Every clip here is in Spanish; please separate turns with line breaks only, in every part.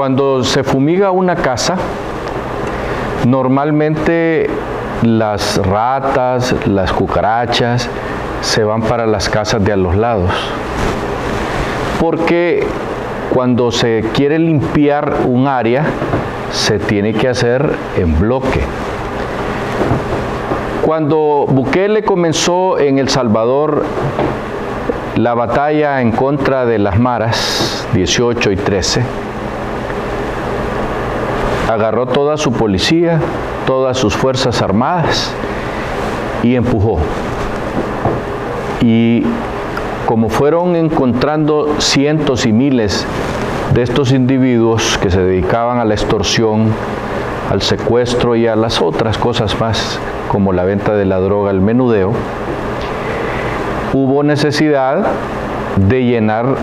Cuando se fumiga una casa, normalmente las ratas, las cucarachas se van para las casas de a los lados. Porque cuando se quiere limpiar un área, se tiene que hacer en bloque. Cuando Bukele comenzó en El Salvador la batalla en contra de las maras, 18 y 13, agarró toda su policía, todas sus fuerzas armadas y empujó. Y como fueron encontrando cientos y miles de estos individuos que se dedicaban a la extorsión, al secuestro y a las otras cosas más, como la venta de la droga, el menudeo, hubo necesidad de llenar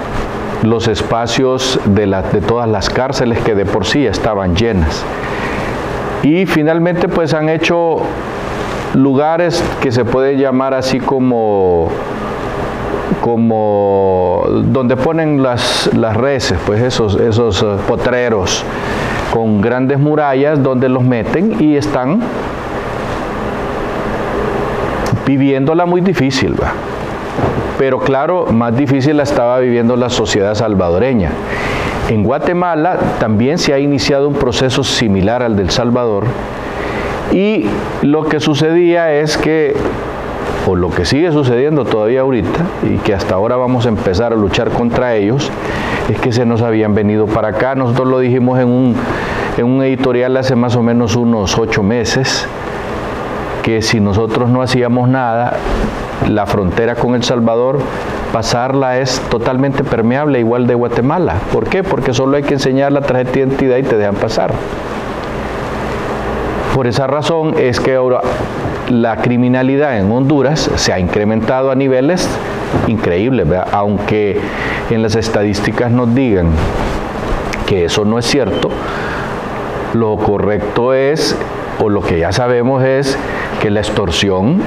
los espacios de, de todas las cárceles que de por sí estaban llenas. Y finalmente pues han hecho lugares que se puede llamar así como como donde ponen las, las reses, pues esos, esos eh, potreros con grandes murallas donde los meten y están viviéndola muy difícil. Pero claro, más difícil la estaba viviendo la sociedad salvadoreña. En Guatemala también se ha iniciado un proceso similar al del Salvador y lo que sucedía es que, o lo que sigue sucediendo todavía ahorita, y que hasta ahora vamos a empezar a luchar contra ellos, es que se nos habían venido para acá. Nosotros lo dijimos en un, en un editorial hace más o menos unos ocho meses, que si nosotros no hacíamos nada, la frontera con El Salvador, pasarla es totalmente permeable, igual de Guatemala. ¿Por qué? Porque solo hay que enseñar la tarjeta de identidad y te dejan pasar. Por esa razón es que ahora la criminalidad en Honduras se ha incrementado a niveles increíbles, aunque en las estadísticas nos digan que eso no es cierto, lo correcto es, o lo que ya sabemos es, la extorsión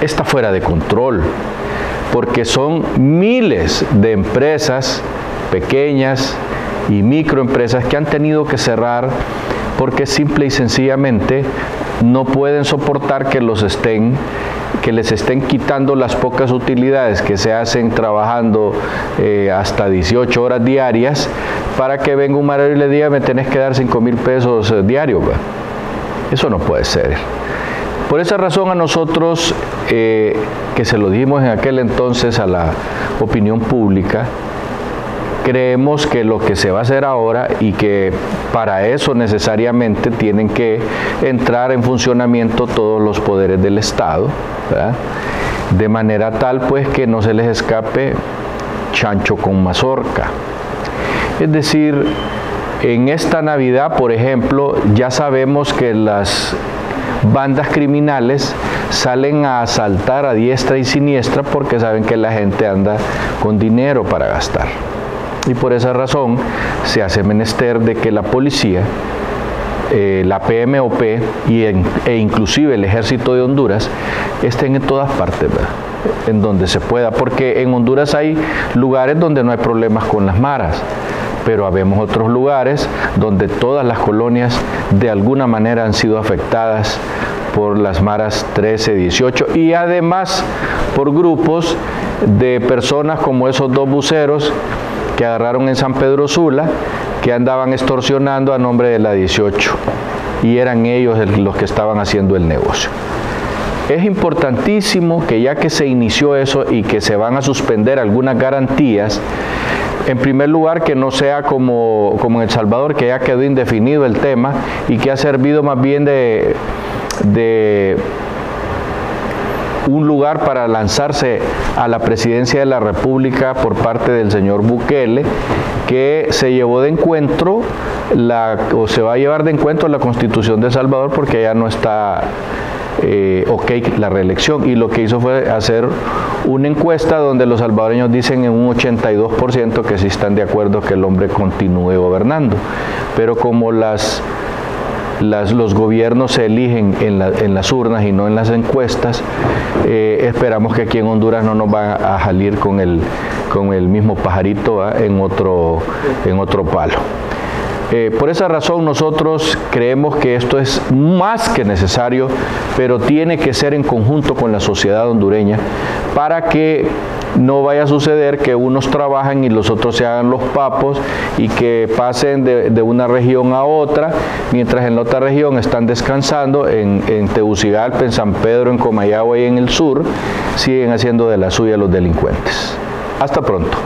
está fuera de control, porque son miles de empresas pequeñas y microempresas que han tenido que cerrar porque simple y sencillamente no pueden soportar que los estén que les estén quitando las pocas utilidades que se hacen trabajando eh, hasta 18 horas diarias para que venga un marido y le me tenés que dar 5 mil pesos eh, diarios. Eso no puede ser. Por esa razón a nosotros, eh, que se lo dimos en aquel entonces a la opinión pública, creemos que lo que se va a hacer ahora y que para eso necesariamente tienen que entrar en funcionamiento todos los poderes del Estado, de manera tal pues que no se les escape chancho con mazorca. Es decir, en esta Navidad, por ejemplo, ya sabemos que las bandas criminales salen a asaltar a diestra y siniestra porque saben que la gente anda con dinero para gastar. Y por esa razón se hace menester de que la policía, eh, la PMOP y e inclusive el ejército de Honduras estén en todas partes, en donde se pueda, porque en Honduras hay lugares donde no hay problemas con las maras, pero habemos otros lugares donde todas las colonias de alguna manera han sido afectadas por las maras 13, 18 y además por grupos de personas como esos dos buceros que agarraron en San Pedro Sula que andaban extorsionando a nombre de la 18 y eran ellos los que estaban haciendo el negocio. Es importantísimo que ya que se inició eso y que se van a suspender algunas garantías, en primer lugar, que no sea como, como en El Salvador, que ya quedó indefinido el tema y que ha servido más bien de, un lugar para lanzarse a la presidencia de la República por parte del señor Bukele, que se llevó de encuentro o se va a llevar de encuentro la constitución de El Salvador porque ya no está eh, ok la reelección y lo que hizo fue hacer una encuesta donde los salvadoreños dicen en un 82% que sí están de acuerdo que el hombre continúe gobernando. Pero como las, los gobiernos se eligen en, las urnas y no en las encuestas, eh, esperamos que aquí en Honduras no nos van a salir con el, con el mismo pajarito en, otro, en otro palo. Eh, por esa razón nosotros creemos que esto es más que necesario, pero tiene que ser en conjunto con la sociedad hondureña para que no vaya a suceder que unos trabajen y los otros se hagan los papos y que pasen de, una región a otra, mientras en la otra región están descansando, en, en Tegucigalpa, en San Pedro, en Comayagua y en el sur, siguen haciendo de la suya los delincuentes. Hasta pronto.